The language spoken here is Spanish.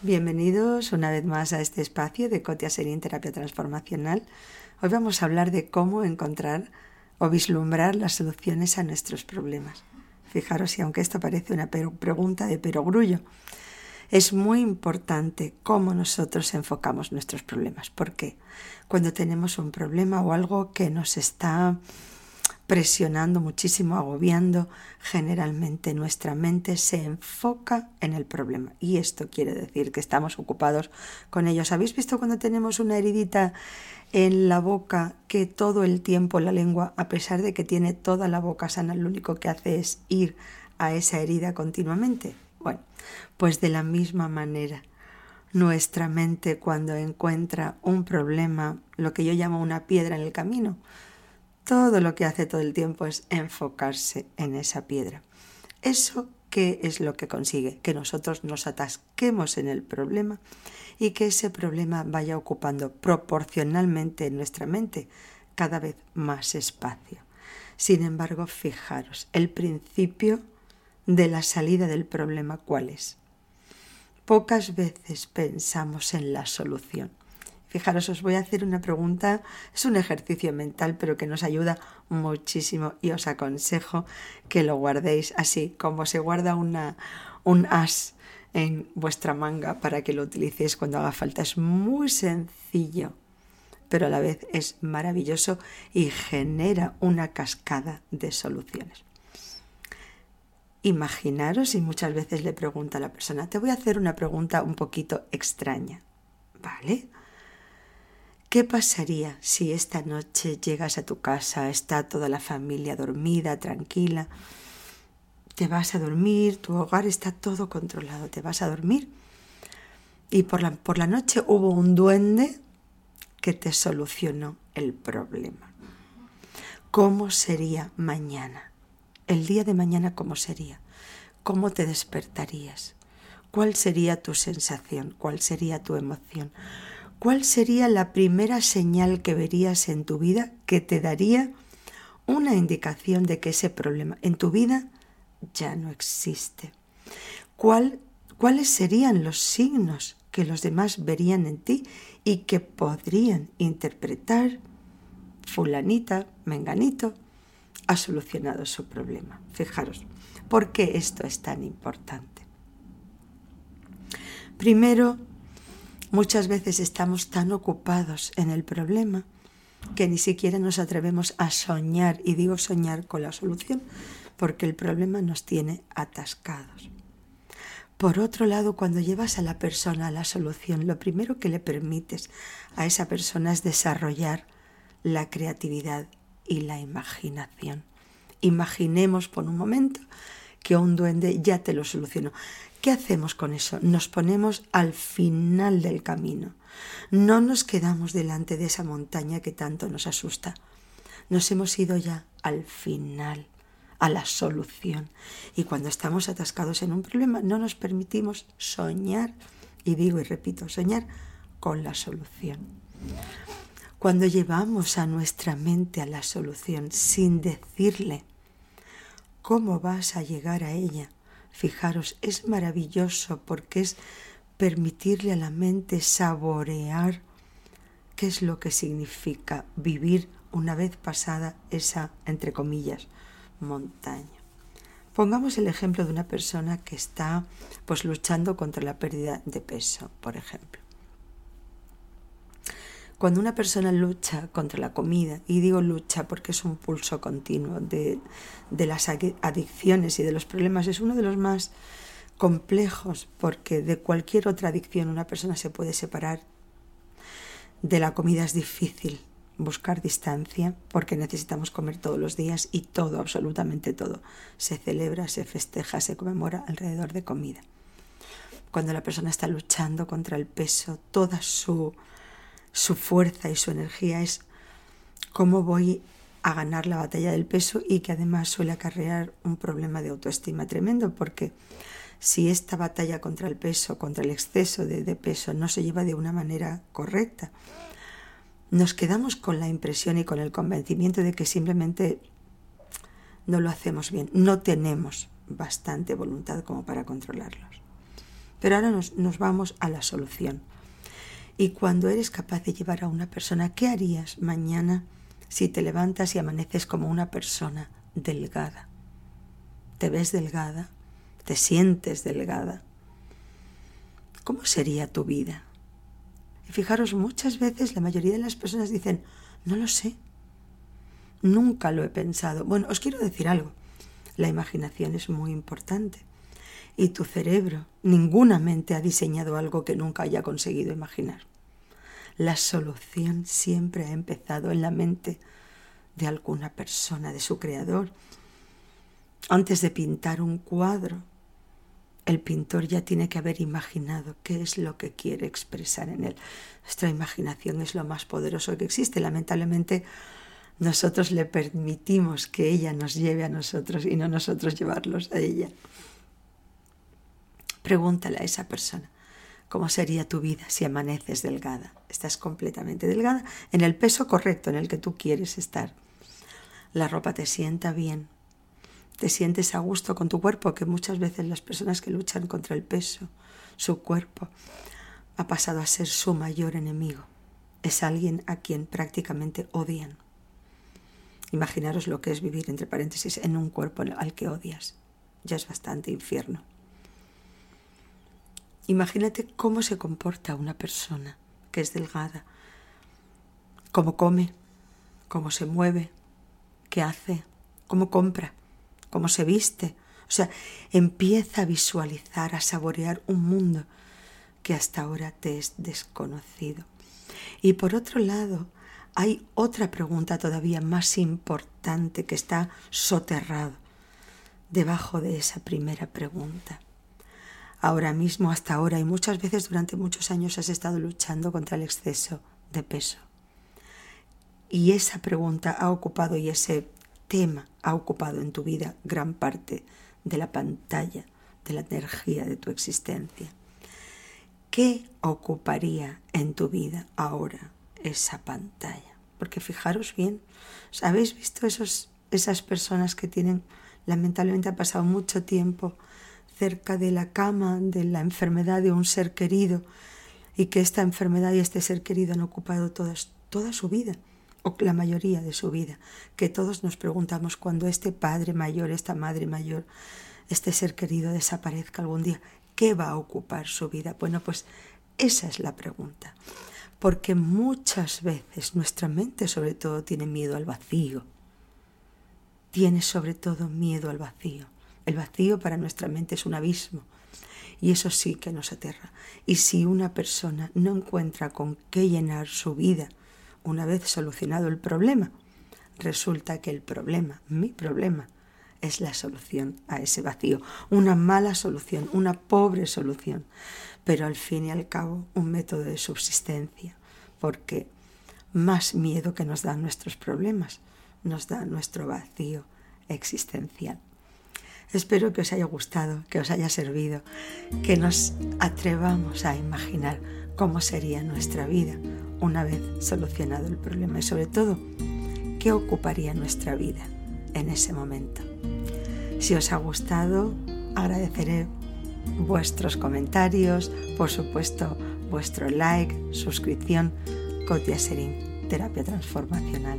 Bienvenidos una vez más a este espacio de Cotia Serín Terapia Transformacional. Hoy vamos a hablar de cómo encontrar o vislumbrar las soluciones a nuestros problemas. Fijaros, si aunque esto parece una pregunta de perogrullo, es muy importante cómo nosotros enfocamos nuestros problemas. Porque cuando tenemos un problema o algo que nos está presionando muchísimo, agobiando, generalmente nuestra mente se enfoca en el problema. Y esto quiere decir que estamos ocupados con ellos. ¿Habéis visto cuando tenemos una heridita en la boca que todo el tiempo la lengua, a pesar de que tiene toda la boca sana, lo único que hace es ir a esa herida continuamente? Bueno, pues de la misma manera, nuestra mente cuando encuentra un problema, lo que yo llamo una piedra en el camino, todo lo que hace todo el tiempo es enfocarse en esa piedra. Eso ¿qué es lo que consigue? Que nosotros nos atasquemos en el problema y que ese problema vaya ocupando proporcionalmente en nuestra mente cada vez más espacio. Sin embargo, fijaros, el principio de la salida del problema, ¿cuál es? Pocas veces pensamos en la solución. Fijaros, os voy a hacer una pregunta, es un ejercicio mental, pero que nos ayuda muchísimo y os aconsejo que lo guardéis así, como se guarda un as en vuestra manga para que lo utilicéis cuando haga falta. Es muy sencillo, pero a la vez es maravilloso y genera una cascada de soluciones. Imaginaros y muchas veces le pregunta a la persona, te voy a hacer una pregunta un poquito extraña, ¿vale? ¿Qué pasaría si esta noche llegas a tu casa, está toda la familia dormida, tranquila? Te vas a dormir, tu hogar está todo controlado, te vas a dormir y por la, por la noche hubo un duende que te solucionó el problema. ¿Cómo sería mañana? El día de mañana, ¿cómo sería? ¿Cómo te despertarías? ¿Cuál sería tu sensación? ¿Cuál sería tu emoción? ¿Cuál sería la primera señal que verías en tu vida que te daría una indicación de que ese problema en tu vida ya no existe? ¿Cuáles serían los signos que los demás verían en ti y que podrían interpretar? Fulanita, menganito, ha solucionado su problema. Fijaros, ¿por qué esto es tan importante? Primero, Muchas veces estamos tan ocupados en el problema que ni siquiera nos atrevemos a soñar, y digo soñar con la solución, porque el problema nos tiene atascados. Por otro lado, cuando llevas a la persona a la solución, lo primero que le permites a esa persona es desarrollar la creatividad y la imaginación. Imaginemos por un momento que un duende ya te lo solucionó. ¿Qué hacemos con eso? Nos ponemos al final del camino. No nos quedamos delante de esa montaña que tanto nos asusta. Nos hemos ido ya al final, a la solución. Y cuando estamos atascados en un problema, no nos permitimos soñar, y digo y repito, soñar con la solución. Cuando llevamos a nuestra mente a la solución sin decirle cómo vas a llegar a ella, Fijaros, es maravilloso porque es permitirle a la mente saborear qué es lo que significa vivir una vez pasada esa, entre comillas, montaña. Pongamos el ejemplo de una persona que está pues luchando contra la pérdida de peso, por ejemplo. Cuando una persona lucha contra la comida, y digo lucha porque es un pulso continuo de, las adicciones y de los problemas, es uno de los más complejos porque de cualquier otra adicción una persona se puede separar. De la comida es difícil buscar distancia porque necesitamos comer todos los días y todo, absolutamente todo, se celebra, se festeja, se conmemora alrededor de comida. Cuando la persona está luchando contra el peso, toda su su fuerza y su energía es cómo voy a ganar la batalla del peso y que además suele acarrear un problema de autoestima tremendo porque si esta batalla contra el peso, contra el exceso de, peso no se lleva de una manera correcta, nos quedamos con la impresión y con el convencimiento de que simplemente no lo hacemos bien, no tenemos bastante voluntad como para controlarlos. Pero ahora nos vamos a la solución. Y cuando eres capaz de llevar a una persona, ¿qué harías mañana si te levantas y amaneces como una persona delgada? ¿Te ves delgada? ¿Te sientes delgada? ¿Cómo sería tu vida? Y fijaros, muchas veces la mayoría de las personas dicen, no lo sé, nunca lo he pensado. Bueno, os quiero decir algo, la imaginación es muy importante y tu cerebro, ninguna mente ha diseñado algo que nunca haya conseguido imaginar. La solución siempre ha empezado en la mente de alguna persona, de su creador. Antes de pintar un cuadro, el pintor ya tiene que haber imaginado qué es lo que quiere expresar en él. Nuestra imaginación es lo más poderoso que existe. Lamentablemente, nosotros le permitimos que ella nos lleve a nosotros y no nosotros llevarlos a ella. Pregúntale a esa persona, ¿cómo sería tu vida si amaneces delgada? Estás completamente delgada en el peso correcto en el que tú quieres estar. La ropa te sienta bien, te sientes a gusto con tu cuerpo, que muchas veces las personas que luchan contra el peso, su cuerpo, ha pasado a ser su mayor enemigo. Es alguien a quien prácticamente odian. Imaginaros lo que es vivir, entre paréntesis, en un cuerpo al que odias. Ya es bastante infierno. Imagínate cómo se comporta una persona que es delgada, cómo come, cómo se mueve, qué hace, cómo compra, cómo se viste. O sea, empieza a visualizar, a saborear un mundo que hasta ahora te es desconocido. Y por otro lado, hay otra pregunta todavía más importante que está soterrado debajo de esa primera pregunta ahora mismo, hasta ahora y muchas veces durante muchos años has estado luchando contra el exceso de peso. Y esa pregunta ha ocupado y ese tema ha ocupado en tu vida gran parte de la pantalla, de la energía de tu existencia. ¿Qué ocuparía en tu vida ahora esa pantalla? Porque fijaros bien, ¿habéis visto esos, esas personas que tienen, lamentablemente ha pasado mucho tiempo cerca de la cama de la enfermedad de un ser querido y que esta enfermedad y este ser querido han ocupado toda su vida o la mayoría de su vida, que todos nos preguntamos cuando este padre mayor, esta madre mayor, este ser querido desaparezca algún día, ¿qué va a ocupar su vida? Bueno, pues esa es la pregunta, porque muchas veces nuestra mente sobre todo tiene miedo al vacío, tiene sobre todo miedo al vacío. El vacío para nuestra mente es un abismo y eso sí que nos aterra. Y si una persona no encuentra con qué llenar su vida una vez solucionado el problema, resulta que el problema, mi problema, es la solución a ese vacío. Una mala solución, una pobre solución, pero al fin y al cabo un método de subsistencia, porque más miedo que nos dan nuestros problemas nos da nuestro vacío existencial. Espero que os haya gustado, que os haya servido, que nos atrevamos a imaginar cómo sería nuestra vida una vez solucionado el problema y sobre todo qué ocuparía nuestra vida en ese momento. Si os ha gustado, agradeceré vuestros comentarios, por supuesto vuestro like, suscripción, Cotia Serín, Terapia Transformacional.